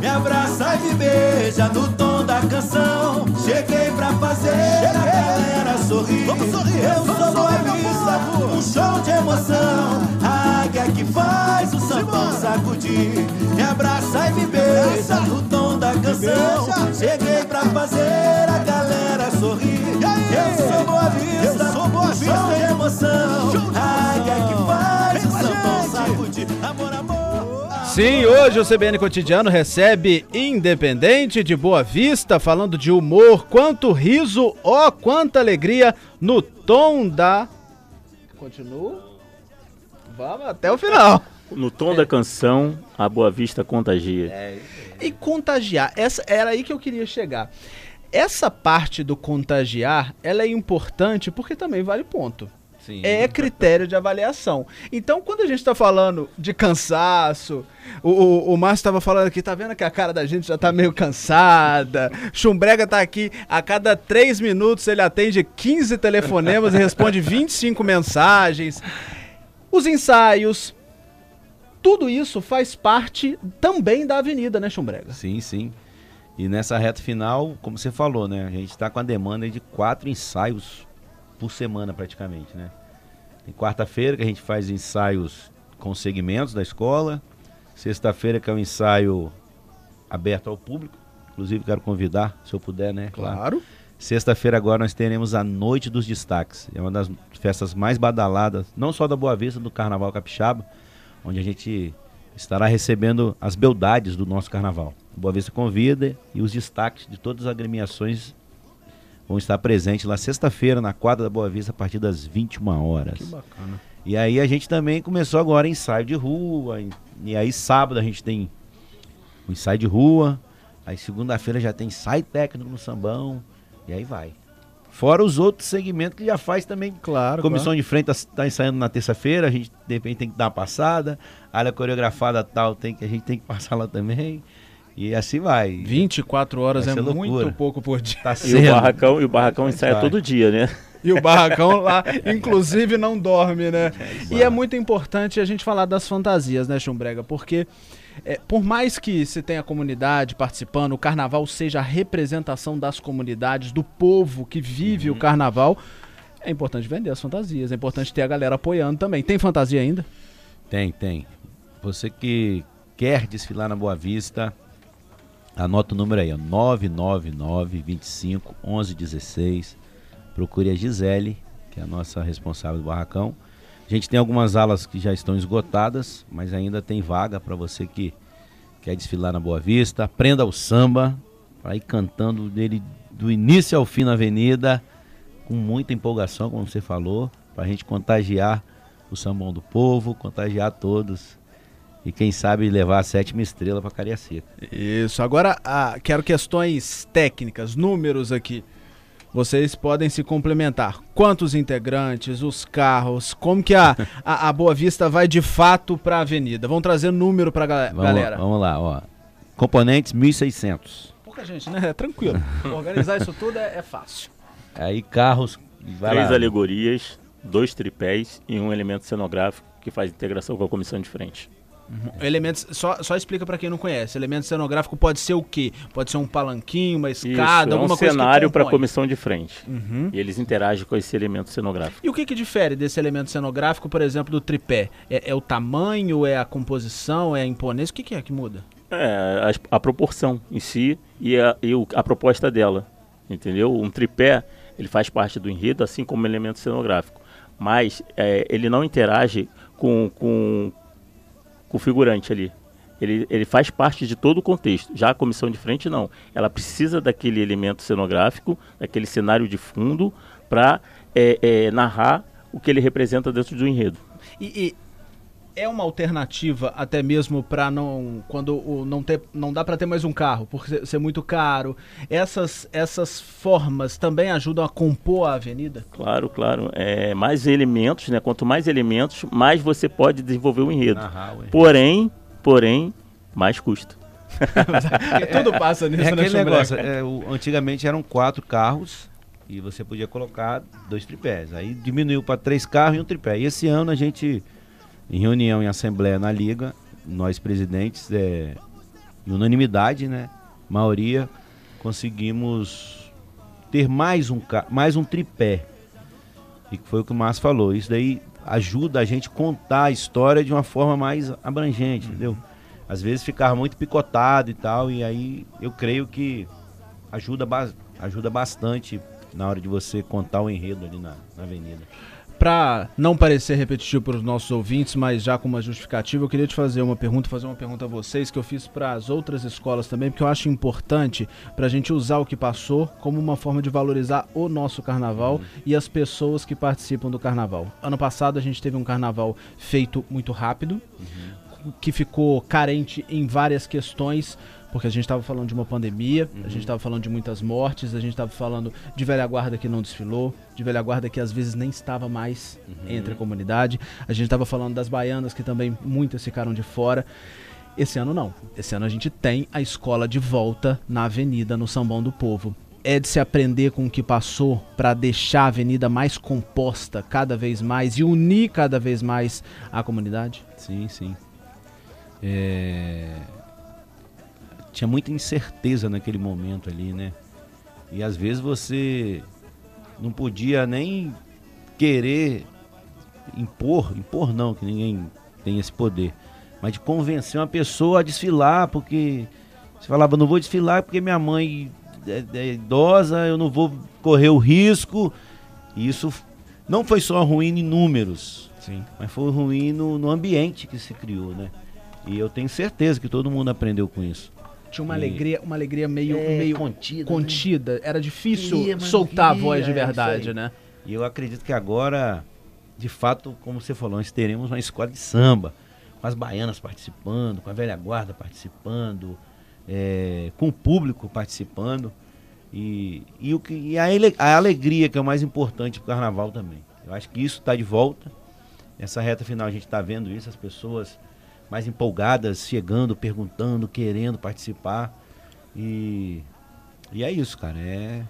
Me abraça e me beija no tom da canção. Cheguei pra fazer Cheguei. a galera sorrir. Vamos sorrir. Eu Vamos sou Boa Vista, um show de emoção. A águia que faz o sambão sacudir. Me abraça e me beija no tom da canção. Cheguei pra fazer a galera sorrir. Eu sou Boa Vista, eu sou Boa Vista, show de emoção. Águia que faz o sambão sacudir. Amor, amor. Sim, hoje o CBN Cotidiano recebe Independente de Boa Vista, falando de humor, quanto riso, ó, oh, quanta alegria no tom da. Continua? Vamos até o final. (laughs) (laughs) No tom é. da canção, a Boa Vista contagia. É. E contagiar, essa era aí que eu queria chegar. Essa parte do contagiar, ela é importante porque também vale ponto. Sim. É critério de avaliação. Então, quando a gente está falando de cansaço, o, o, o Márcio estava falando aqui, tá vendo que a cara da gente já tá meio cansada. Chumbrega tá aqui, a cada três minutos ele atende 15 telefonemas e responde 25 mensagens. Os ensaios, tudo isso faz parte também da avenida, né, Chumbrega? Sim, sim. E nessa reta final, como você falou, né? A gente está com a demanda de quatro ensaios por semana praticamente, né? Tem quarta-feira que a gente faz ensaios com segmentos da escola. Sexta-feira que é um ensaio aberto ao público. Inclusive quero convidar, se eu puder, né? Claro. Sexta-feira agora nós teremos a Noite dos Destaques. É uma das festas mais badaladas, não só da Boa Vista, do Carnaval Capixaba, onde a gente estará recebendo as beldades do nosso carnaval. Boa Vista convida e os destaques de todas as agremiações vão estar presentes lá sexta-feira na quadra da Boa Vista a partir das 21 horas. Que bacana. E aí a gente também começou agora ensaio de rua, e aí sábado a gente tem o ensaio de rua, aí segunda-feira já tem ensaio técnico no sambão, e aí vai. Fora os outros segmentos que já faz também. Claro. Comissão claro. de frente está tá ensaiando na terça-feira, a gente de repente tem que dar uma passada. Área coreografada tal, tem que, a gente tem que (laughs) passar lá também. E assim vai. 24 horas vai é muito pouco por dia. Tá e, o barracão, e o barracão ensaia vai. todo dia, né? E o barracão lá, (laughs) inclusive, não dorme, né? É, e é muito importante a gente falar das fantasias, né, Chumbrega? Porque é, por mais que se tenha comunidade participando, o carnaval seja a representação das comunidades, do povo que vive uhum. o carnaval, é importante vender as fantasias, é importante ter a galera apoiando também. Tem fantasia ainda? Tem, tem. Você que quer desfilar na Boa Vista, Anota o número aí, ó, 999 25 11 16. Procure a Gisele, que é a nossa responsável do barracão. A gente tem algumas alas que já estão esgotadas, mas ainda tem vaga para você que quer desfilar na Boa Vista. Aprenda o samba, para ir cantando dele do início ao fim na avenida, com muita empolgação, como você falou, para a gente contagiar o sambão do povo, contagiar todos e quem sabe levar a sétima estrela para Cariacica. Isso. Agora, ah, quero questões técnicas, números aqui. Vocês podem se complementar. Quantos integrantes, os carros, como que a, a, a Boa Vista vai de fato para a avenida? Vamos trazer número para a Vamos, galera. vamos lá, ó. Componentes 1.600. Pouca gente, né? É tranquilo. Organizar isso tudo é, é fácil. Aí carros. Vai Três lá. alegorias, dois tripés e um elemento cenográfico que faz integração com a comissão de frente. Elementos, só, só explica para quem não conhece. Elemento cenográfico pode ser o quê? Pode ser um palanquinho, uma escada, Isso, é um alguma coisa que cenário para a comissão de frente. Uhum. E eles interagem com esse elemento cenográfico. E o que, que difere desse elemento cenográfico, por exemplo, do tripé? É, é o tamanho, é a composição, é a imponência? O que, que é que muda? É, a, a proporção em si e, a, e a proposta dela, entendeu? Um tripé, ele faz parte do enredo, assim como elemento cenográfico. Mas é, ele não interage com, com, com o figurante ali. Ele, ele faz parte de todo o contexto. Já a comissão de frente, não. Ela precisa daquele elemento cenográfico, daquele cenário de fundo, para narrar o que ele representa dentro do enredo. E, e é uma alternativa até mesmo para não quando o, não ter não dá para ter mais um carro por ser, muito caro. Essas essas formas também ajudam a compor a avenida. Claro, claro. É, mais elementos, né? Quanto mais elementos, mais você pode desenvolver o enredo. Ué. Porém, porém, mais custo. (laughs) Porque tudo passa nisso, É né, aquele negócio, é, o- antigamente eram quatro carros e você podia colocar dois tripés. Aí diminuiu para três carros e um tripé. E esse ano a gente, em reunião, em assembleia na Liga, nós presidentes, é, em unanimidade, né? Maioria, conseguimos ter mais um, mais um tripé. E que foi o que o Márcio falou. Isso daí ajuda a gente contar a história de uma forma mais abrangente, entendeu? Às vezes ficava muito picotado e tal, e aí eu creio que ajuda, ba- ajuda bastante na hora de você contar o enredo ali na, na avenida. Para não parecer repetitivo para os nossos ouvintes, mas já com uma justificativa, eu queria te fazer uma pergunta, fazer uma pergunta a vocês que eu fiz para as outras escolas também, porque eu acho importante para a gente usar o que passou como uma forma de valorizar o nosso carnaval e as pessoas que participam do carnaval. Ano passado a gente teve um carnaval feito muito rápido, que ficou carente em várias questões, porque a gente estava falando de uma pandemia, a gente estava falando de muitas mortes, a gente estava falando de velha guarda que não desfilou, de velha guarda que às vezes nem estava mais entre a comunidade, a gente estava falando das baianas que também muitas ficaram de fora. Esse ano não. Esse ano a gente tem a escola de volta na avenida, no Sambão do Povo. É de se aprender com o que passou para deixar a avenida mais composta cada vez mais e unir cada vez mais a comunidade? Sim, sim. É, Tinha muita incerteza naquele momento ali, né? E às vezes você não podia nem querer impor, impor não, que ninguém tem esse poder, mas de convencer uma pessoa a desfilar, porque você falava, não vou desfilar porque minha mãe é, é idosa, eu não vou correr o risco. E isso não foi só ruim em números, Sim. mas foi ruim no, no ambiente que se criou, né? E eu tenho certeza que todo mundo aprendeu com isso. Tinha uma E- alegria, uma alegria meio, É, meio contida, né? contida. Era difícil Queria, não soltar a queria, voz de é verdade, aí. né? E eu acredito que agora, de fato, como você falou, nós teremos uma escola de samba, com as baianas participando, com a velha guarda participando, é, com o público participando. E, e, o que, e a, ele- a alegria que é o mais importante para o carnaval também. Eu acho que isso está de volta. Nessa reta final a gente está vendo isso, as pessoas mais empolgadas, chegando, perguntando, querendo participar. E, e é isso, cara. É,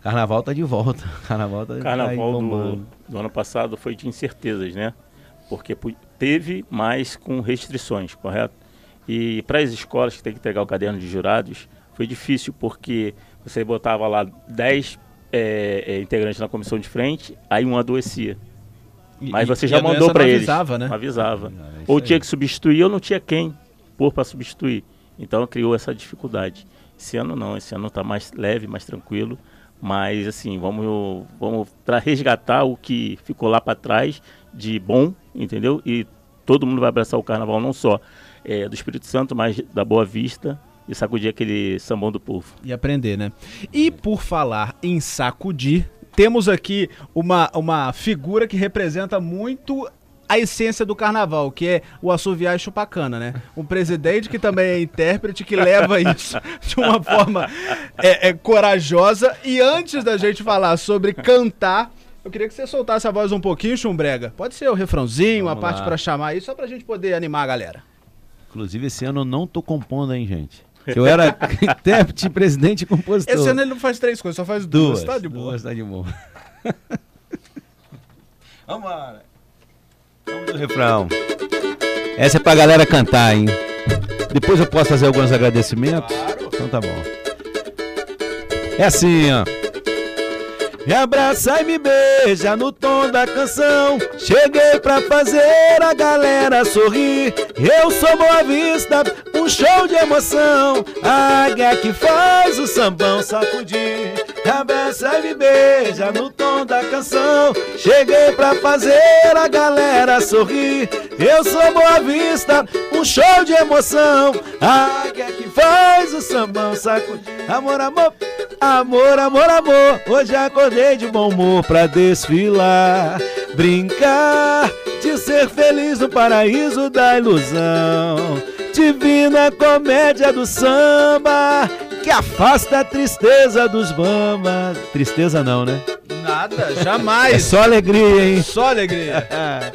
Carnaval tá de volta. (laughs) Carnaval tá, tá Carnaval do, do ano passado foi de incertezas, né? Porque teve, mas com restrições, correto? E para as escolas que têm que entregar o caderno de jurados, foi difícil porque você botava lá 10 é, é, integrantes na comissão de frente, aí um adoecia. Mas e- você já mandou para eles. avisava, né? Avisava. Ah, é Ou aí. tinha que substituir ou não tinha quem pôr para substituir. Então criou essa dificuldade. Esse ano não, esse ano está mais leve, mais tranquilo. Mas assim, vamos, vamos para resgatar o que ficou lá para trás de bom, entendeu? E todo mundo vai abraçar o carnaval não só é, do Espírito Santo, mas da Boa Vista e sacudir aquele sambão do povo. E aprender, né? E por falar em sacudir, temos aqui uma, uma figura que representa muito a essência do carnaval, que é o assoviar e chupacana, né? Um presidente que também é intérprete, que leva isso de uma forma é, é, corajosa. E antes da gente falar sobre cantar, eu queria que você soltasse a voz um pouquinho, Chumbrega. Pode ser o refrãozinho, Vamos a parte pra chamar aí, só pra gente poder animar a galera. Inclusive, esse ano eu não tô compondo, hein, gente? Eu era (laughs) intérprete, presidente e compositor. Esse ano ele não faz três coisas, só faz duas. Duas. Tá de boa. Duas, tá de boa. (laughs) Vambora. Vamos do refrão. Essa é pra galera cantar, hein? Depois eu posso fazer alguns agradecimentos? Então tá bom. É assim, ó. Me abraça e me beija no tom da canção. Cheguei pra fazer a galera sorrir. Eu sou Boa Vista, um show de emoção. A águia que faz o sambão sacudir. Me abraça e me beija no tom da canção. Cheguei pra fazer a galera sorrir. Eu sou Boa Vista, um show de emoção. A águia que faz o sambão sacudir. Amor, amor. Amor, amor, amor, hoje acordei de bom humor pra desfilar, brincar, de ser feliz no paraíso da ilusão. Divina comédia do samba, que afasta a tristeza dos bambas. Tristeza não, né? Nada, É jamais. só alegria, hein? Só alegria. (laughs)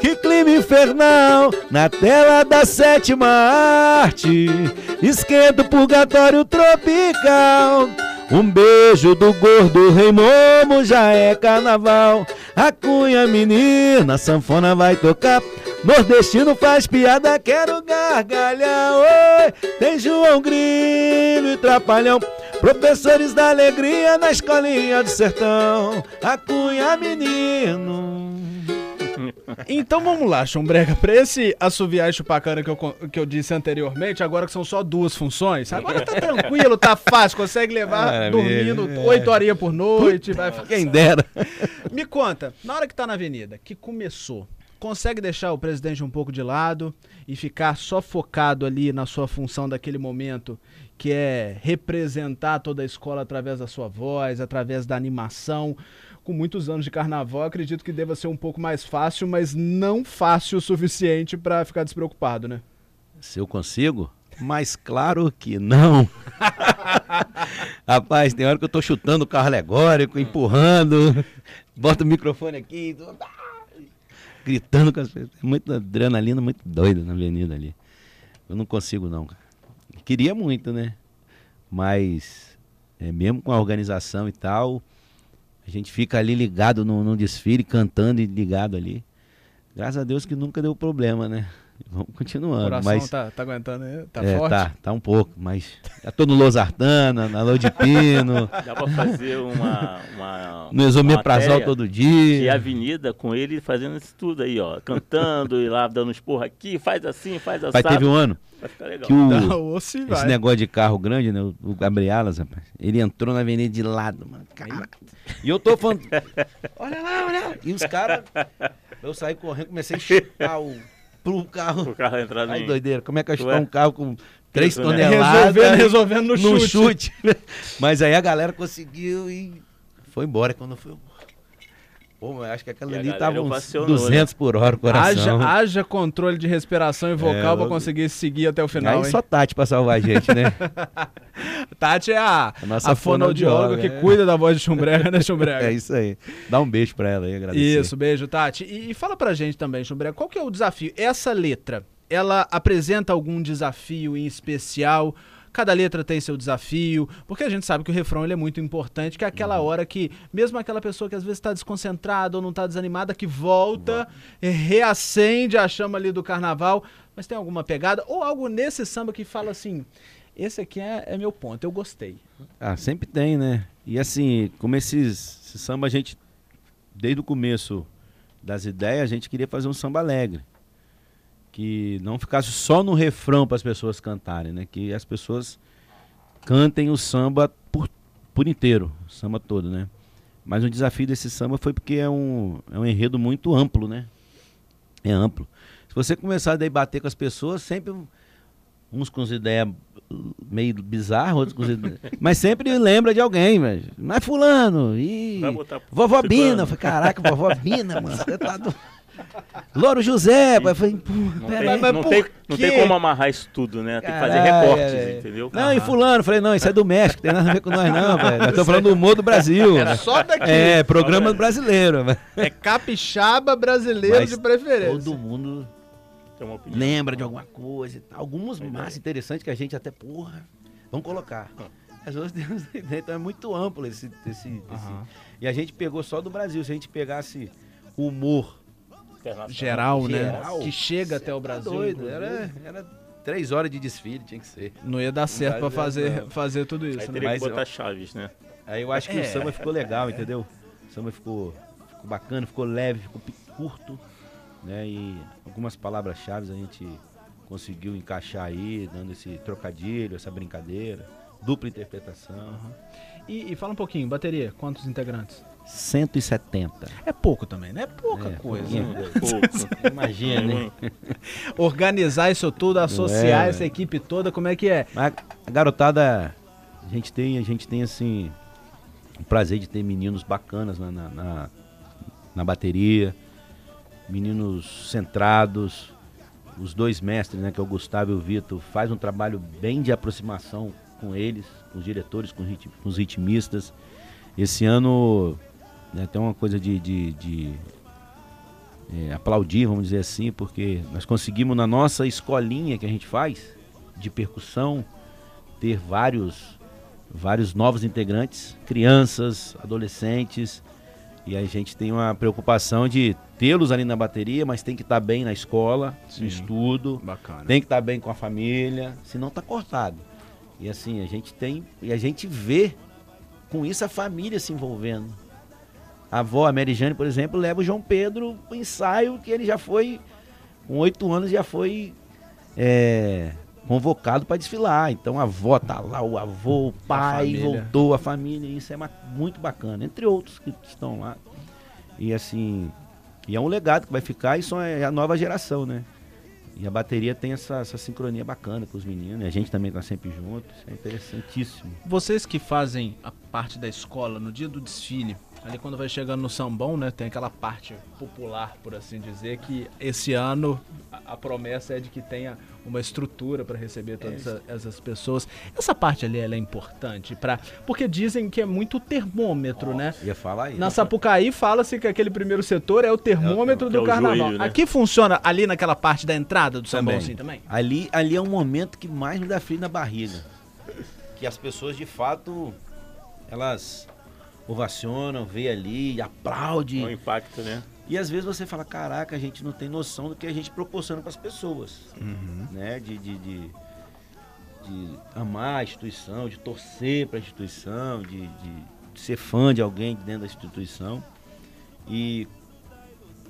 Que clima infernal na tela da sétima arte. Esquenta o purgatório tropical. Um beijo do gordo rei Momo já é carnaval. A cunha menina, sanfona vai tocar. Nordestino faz piada, quero gargalhar. Oi, tem João Grilo e Trapalhão. Professores da alegria na escolinha do sertão. A cunha menino. Então vamos lá, Chumbrega. Pra esse assoviar e chupacana que eu, que eu disse anteriormente, agora que são só duas funções, agora tá tranquilo, tá fácil, consegue levar Maravilha, dormindo é. oito horinhas por noite. Vai ficar... Quem dera. Me conta, na hora que tá na avenida, que começou, consegue deixar o presidente um pouco de lado e ficar só focado ali na sua função daquele momento, que é representar toda a escola através da sua voz, através da animação? Com muitos anos de carnaval, acredito que deva ser um pouco mais fácil, mas não fácil o suficiente pra ficar despreocupado, né? Se eu consigo? Mas claro que não. (laughs) Rapaz, tem hora que eu tô chutando o carro alegórico, empurrando, boto o microfone aqui, gritando com as pessoas. É Muita adrenalina, muito doida na avenida ali. Eu não consigo não, cara. Queria muito, né? Mas é, mesmo com a organização e tal, a gente fica ali ligado no, no desfile, cantando e ligado ali. Graças a Deus que nunca deu problema, né? (laughs) Vamos O continuando. coração mas tá, tá aguentando aí? Tá é, forte? Tá, tá um pouco, mas já tô no Losartana, na Lô de Pino, (laughs) Dá pra fazer uma. uma no Exomeprazol todo dia. avenida com ele fazendo isso tudo aí, ó. Cantando e lá dando uns porra aqui, faz assim, faz assim. Pai, teve um ano. Que o, Não, esse vai. negócio de carro grande, né, o, o Gabrielas, rapaz, ele entrou na avenida de lado, mano, cara. E eu tô falando, olha lá, olha lá. E os caras, eu saí correndo, comecei a chutar o, pro carro. O carro entrando Ai, em. doideira, como é que eu chutar Ué. um carro com três Isso, né? toneladas? Resolvendo, resolvendo no, no chute. chute. (laughs) Mas aí a galera conseguiu e foi embora quando foi. Pô, mas acho que aquela E a ali tava uns ovacionou, 200 por hora o Haja, coração. haja controle de respiração e vocal É, pra logo- conseguir seguir até o final, aí hein? só Tati pra salvar a gente, né? (laughs) Tati é a, A nossa a fonoaudióloga fonoaudióloga, que é. cuida da voz de Chumbrega, né, (laughs) Chumbrega? é isso aí. Dá um beijo pra ela aí, agradecer. Isso, beijo, Tati. E, e fala pra gente também, Chumbrega, qual que é o desafio? Essa letra, ela apresenta algum desafio em especial? Cada letra tem seu desafio, porque a gente sabe que o refrão ele é muito importante, que é aquela hora que, mesmo aquela pessoa que às vezes está desconcentrada ou não está desanimada, que volta, eh, reacende a chama ali do carnaval, mas tem alguma pegada ou algo nesse samba que fala assim: esse aqui é, é meu ponto, eu gostei. Ah, sempre tem, né? E assim, como esses, esse samba a gente, desde o começo das ideias, a gente queria fazer um samba alegre. Que não ficasse só no refrão para as pessoas cantarem, né? Que as pessoas cantem o samba por, por inteiro, o samba todo, né? Mas o desafio desse samba foi porque é um, é um enredo muito amplo, né? É amplo. Se você começar a debater com as pessoas, sempre uns com as ideias meio bizarras, outros com as ideias... (laughs) Mas sempre lembra de alguém, mas é fulano. E... Vovó. Bina. Caraca, vovó Bina, mano. Você tá do... Louro José, eu falei, Não, pera tem, mas não, tem, não tem como amarrar isso tudo, né? Tem que fazer Caralho, recortes, é. entendeu? Não, e fulano, falei, não, isso é do México, tem nada a ver com nós não, velho. Nós estamos falando do humor do Brasil. É só daqui. É, programa brasileiro. velho. É capixaba brasileiro Mas de preferência. Todo mundo Tem uma opinião. lembra de alguma coisa e tal. Alguns mais interessantes que a gente até, porra, vamos colocar. As outras (laughs) ideias, então é muito amplo esse, esse, esse- Aham. E a gente pegou só do Brasil. Se a gente pegasse o humor Internacional. Geral, né? Geral. Que chega até o Brasil. doido, inclusive. era, era três horas de desfile, tinha que ser. Não ia dar certo dar, fazer, não. fazer tudo Aí isso, né? teria Mas que botar eu- chaves, né? Aí eu acho que É. o samba ficou legal, entendeu? O samba ficou, ficou bacana, ficou leve, ficou curto, né? E algumas palavras-chave a gente conseguiu encaixar aí, dando esse trocadilho, essa brincadeira, dupla interpretação. E, e fala um pouquinho, bateria, quantos integrantes? 170. É pouco também, né? É pouca É, coisa. né? (laughs) Pouco. Imagina, né? (laughs) Organizar isso tudo, associar É, essa equipe toda, como é que é? A garotada, a gente tem, a gente tem assim, o prazer de ter meninos bacanas na, na, na- na bateria, meninos centrados, os dois mestres, né, que é o Gustavo e o Vitor, faz um trabalho bem de aproximação com eles, com os diretores, com, os rit- com os ritmistas. Esse ano né, tem uma coisa de, de- de, é, aplaudir, vamos dizer assim, porque nós conseguimos na nossa escolinha que a gente faz de percussão ter vários vários novos integrantes, crianças, adolescentes, e a gente tem uma preocupação de tê-los ali na bateria, mas tem que estar bem na escola, Sim. no estudo, Bacana. tem que estar bem com a família, senão tá cortado. E assim, a gente tem, e a gente vê com isso a família se envolvendo. A avó, a Mary Jane, por exemplo, leva o João Pedro pro ensaio que ele já foi, com oito anos, já foi é, convocado para desfilar. Então a avó tá lá, o avô, o pai família. voltou, a família, isso é muito bacana, entre outros que estão lá. E assim, e é um legado que vai ficar e só é a nova geração, né? E a bateria tem essa, essa sincronia bacana com os meninos, e a gente também tá sempre junto, isso é interessantíssimo. Vocês que fazem a parte da escola no dia do desfile, ali quando vai chegando no sambão, né, tem aquela parte popular, por assim dizer, que esse ano a, a promessa é de que tenha uma estrutura para receber todas essa- essas pessoas. Essa parte ali ela é importante para, porque dizem que é muito termômetro, né? Ia falar aí. Na Sapucaí fala-se que aquele primeiro setor é o termômetro que do é carnaval. joelho, né? Aqui funciona ali naquela parte da entrada do sambão, assim também? Ali, ali é um momento que mais me dá frio na barriga. Que as pessoas de fato, elas ovacionam, vê ali, É um impacto, né? E às vezes você fala, caraca, a gente não tem noção do que a gente proporciona para as pessoas. Né? De, de, de, de amar a instituição, de torcer para a instituição, de, de- de ser fã de alguém dentro da instituição. E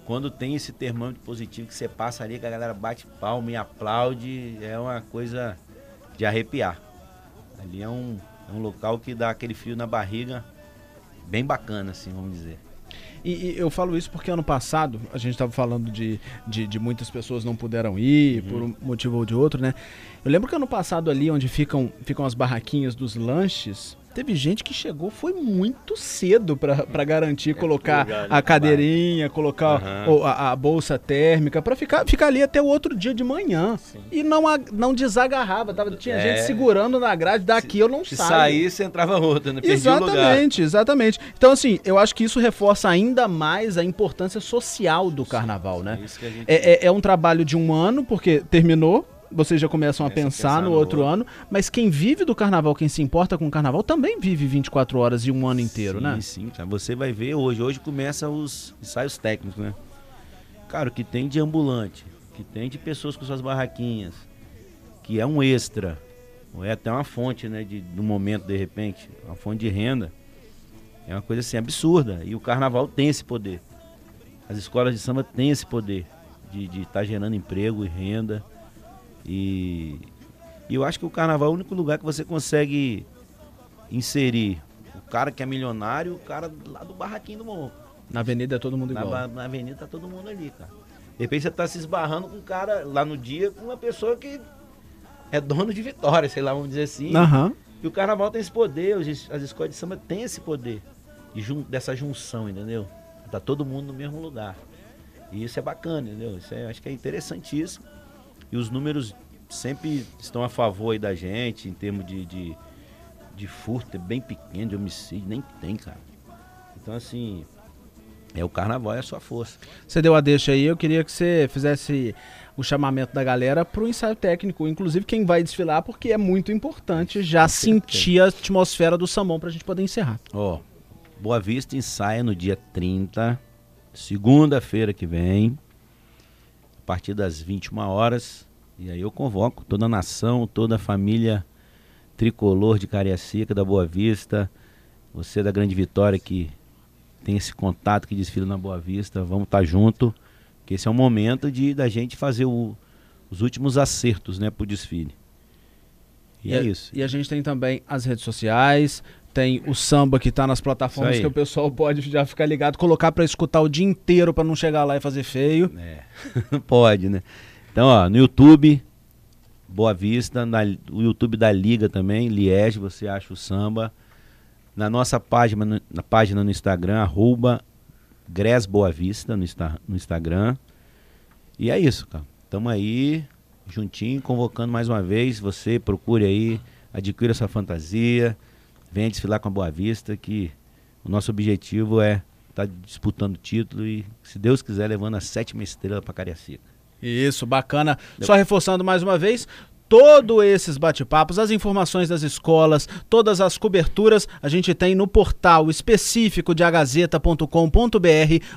quando tem esse termômetro positivo que você passa ali, que a galera bate palma e aplaude, é uma coisa de arrepiar. Ali é um, é um local que dá aquele frio na barriga bem bacana, assim, vamos dizer. E, e eu falo isso porque ano passado a gente estava falando de, de, de muitas pessoas não puderam ir por um motivo ou de outro, né? Eu lembro que ano passado ali onde ficam, ficam as barraquinhas dos lanches, teve gente que chegou, foi muito cedo para garantir colocar lugar, né? a cadeirinha, colocar o- a, a bolsa térmica, para ficar, ficar ali até o outro dia de manhã. E não, a- não desagarrava, tava, tinha É. gente segurando na grade, daqui eu não Se saio. saísse, entrava outra, né? Lugar. Exatamente, exatamente. Então, assim, eu acho que isso reforça ainda mais a importância social do carnaval, né? É a gente... É, é- é um trabalho de um ano, porque terminou, vocês já começam a pensar, pensar no outro ano, mas quem vive do carnaval, quem se importa com o carnaval, também vive 24 horas e um ano inteiro, sim, né? Sim, cara. Você vai ver hoje. Hoje começa os ensaios técnicos, né? Cara, o que tem de ambulante, que tem de pessoas com suas barraquinhas, que é um extra, ou é até uma fonte, né, de, do momento, de repente, uma fonte de renda, é uma coisa assim absurda. E o carnaval tem esse poder. As escolas de samba têm esse poder de estar gerando emprego e renda. E, e eu acho que o carnaval é o único lugar que você consegue inserir o cara que é milionário, o cara lá do barraquinho do morro. Na avenida é todo mundo Na, igual. ba- na avenida tá todo mundo ali, cara. De repente você tá se esbarrando com um cara lá no dia, com uma pessoa que é dono de vitória, sei lá, vamos dizer assim. Aham. E o carnaval tem esse poder, as escolas de samba têm esse poder de jun- dessa junção, entendeu? Tá todo mundo no mesmo lugar. E isso é bacana, entendeu? Isso é, acho que é interessantíssimo. E os números sempre estão a favor aí da gente, em termos de, de, de furto, é bem pequeno, de homicídio, nem tem, cara. Então, assim, é o carnaval é a sua força. Você deu a deixa aí, eu queria que você fizesse o chamamento da galera pro ensaio técnico, inclusive quem vai desfilar, porque é muito importante já sentir a atmosfera do sambão pra gente poder encerrar. Ó, Boa Vista ensaia no dia 30, segunda-feira que vem, a partir das 21 horas. E aí eu convoco toda a nação, toda a família tricolor de Cariacica, da Boa Vista, você da Grande Vitória que tem esse contato que desfila na Boa Vista, vamos estar junto, que esse é o momento de da gente fazer o- os últimos acertos, né, pro desfile. E, é a- isso. E a gente tem também as redes sociais, tem o samba que tá nas plataformas que o pessoal pode já ficar ligado, colocar pra escutar o dia inteiro pra não chegar lá e fazer feio. É, (laughs) pode, né? Então, ó, no YouTube, Boa Vista, na, o YouTube da Liga também, Liege, você acha o samba. Na nossa página, no- na página no Instagram, arroba Gres Boa Vista no, Insta- no Instagram. E é isso, cara. Tamo aí, juntinho, convocando mais uma vez. Você procure aí, adquira sua fantasia, venha desfilar com a Boa Vista, que o nosso objetivo é estar disputando o título e, se Deus quiser, levando a sétima estrela para Cariacica. Isso, bacana. Só reforçando mais uma vez, todos esses bate-papos, as informações das escolas, todas as coberturas, a gente tem no portal específico de agazeta.com.br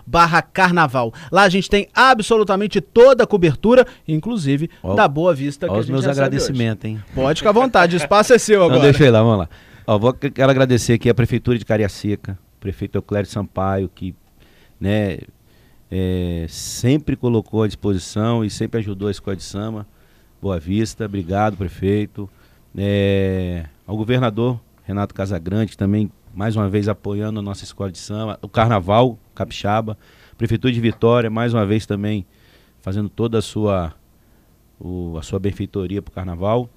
barra carnaval. Lá a gente tem absolutamente toda a cobertura, inclusive Ó, da Boa Vista que a os gente meus recebe agradecimentos, hein? Pode ficar à vontade, o espaço é seu agora. deixa eu ir lá, vamos lá. Ó, vou, quero agradecer aqui a Prefeitura de Cariacica, prefeito Euclério Sampaio, que né, é, sempre colocou à disposição e sempre ajudou a Escola de Samba. Boa Vista, obrigado, prefeito. É, ao governador Renato Casagrande, também mais uma vez apoiando a nossa Escola de Samba. O Carnaval Capixaba, Prefeitura de Vitória, mais uma vez também fazendo toda a sua, o- a sua benfeitoria para o Carnaval.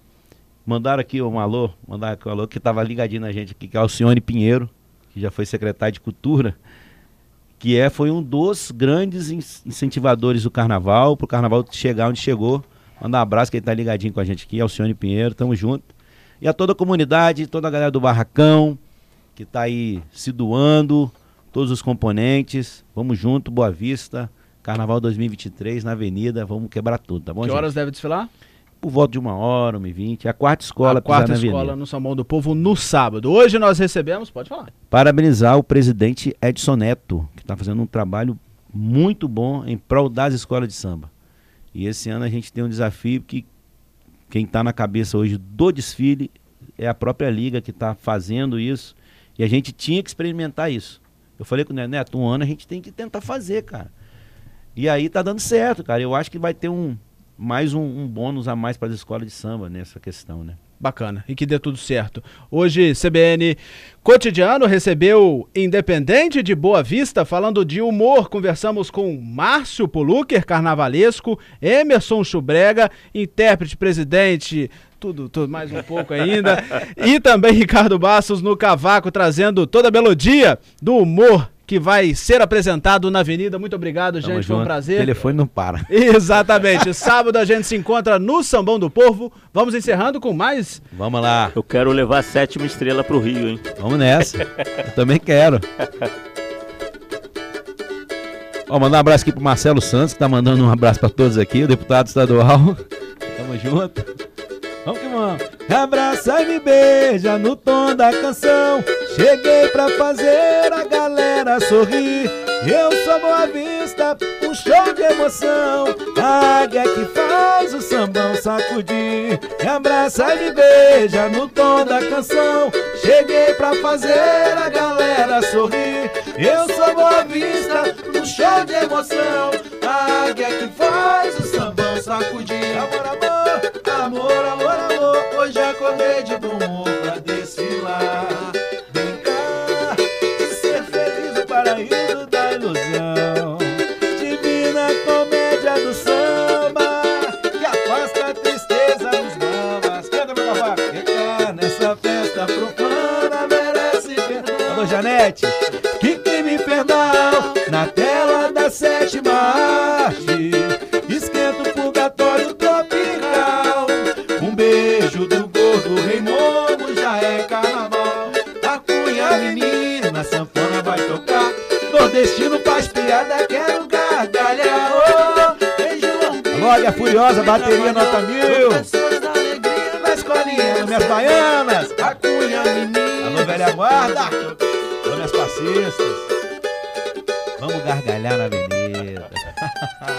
Mandaram aqui um alô, mandaram aqui um alô que estava ligadinho na gente aqui, que é o Alcione Pinheiro, que já foi secretário de Cultura, que é, foi um dos grandes in- incentivadores do carnaval, para o carnaval chegar onde chegou. Mandar um abraço, que ele tá ligadinho com a gente aqui, Alcione Pinheiro, tamo junto. E a toda a comunidade, toda a galera do Barracão, que tá aí se doando, todos os componentes, vamos junto, Boa Vista, Carnaval 2023 na Avenida, vamos quebrar tudo, tá bom, Que gente? horas deve desfilar? Por volta de uma hora, uma e vinte. É a quarta escola a quarta escola Avenida. no Sambão do Povo no sábado. Hoje nós recebemos, pode falar. Parabenizar o presidente Edson Neto, que está fazendo um trabalho muito bom em prol das escolas de samba. E esse ano a gente tem um desafio que quem está na cabeça hoje do desfile é a própria liga que está fazendo isso. E a gente tinha que experimentar isso. Eu falei com o Neto, Neto, um ano a gente tem que tentar fazer, cara. E aí tá dando certo, cara. Eu acho que vai ter um mais um, um bônus a mais para as escolas de samba nessa questão, né? Bacana, e que dê tudo certo. Hoje, CBN Cotidiano recebeu Independente de Boa Vista, falando de humor. Conversamos com Márcio Polucker, carnavalesco, Emerson Chubrega, intérprete, presidente, tudo, tudo, mais um pouco ainda. (laughs) e também Ricardo Bastos no cavaco, trazendo toda a melodia do humor que vai ser apresentado na Avenida. Muito obrigado, Tamo gente, foi um junto. prazer. O telefone não para. (laughs) Exatamente. Sábado a gente se encontra no Sambão do Povo. Vamos encerrando com mais Vamos lá. Eu quero levar a sétima estrela pro Rio, hein? Vamos nessa. Eu também quero. Ó, mandar um abraço aqui pro Marcelo Santos, que tá mandando um abraço pra todos aqui, o deputado estadual. Tamo junto. Vamos que vamos. Abraça e me beija no tom da canção. Cheguei pra fazer a galera sorrir. Eu sou Boa Vista, um show de emoção. A águia que faz o sambão sacudir. Me abraça e me beija no tom da canção. Cheguei pra fazer a galera sorrir. Eu sou Boa Vista, no show de emoção. A águia que faz o sambão sacudir. Amor, amor, amor, amor, amor. Hoje acordei de bom humor pra desfilar. Janete. Que crime infernal na tela da sétima arte. Esquenta o purgatório tropical. Um beijo do gordo Raimundo já é carnaval. A cunha menina, a sanfona vai tocar. Nordestino faz piada, quero gargalhar. Oh, beijo Águia Furiosa, bateria nota mil. Professores da alegria na escolinha, minhas baianas. Velha guarda. Alô, minhas passistas. Vamos gargalhar na avenida. (laughs)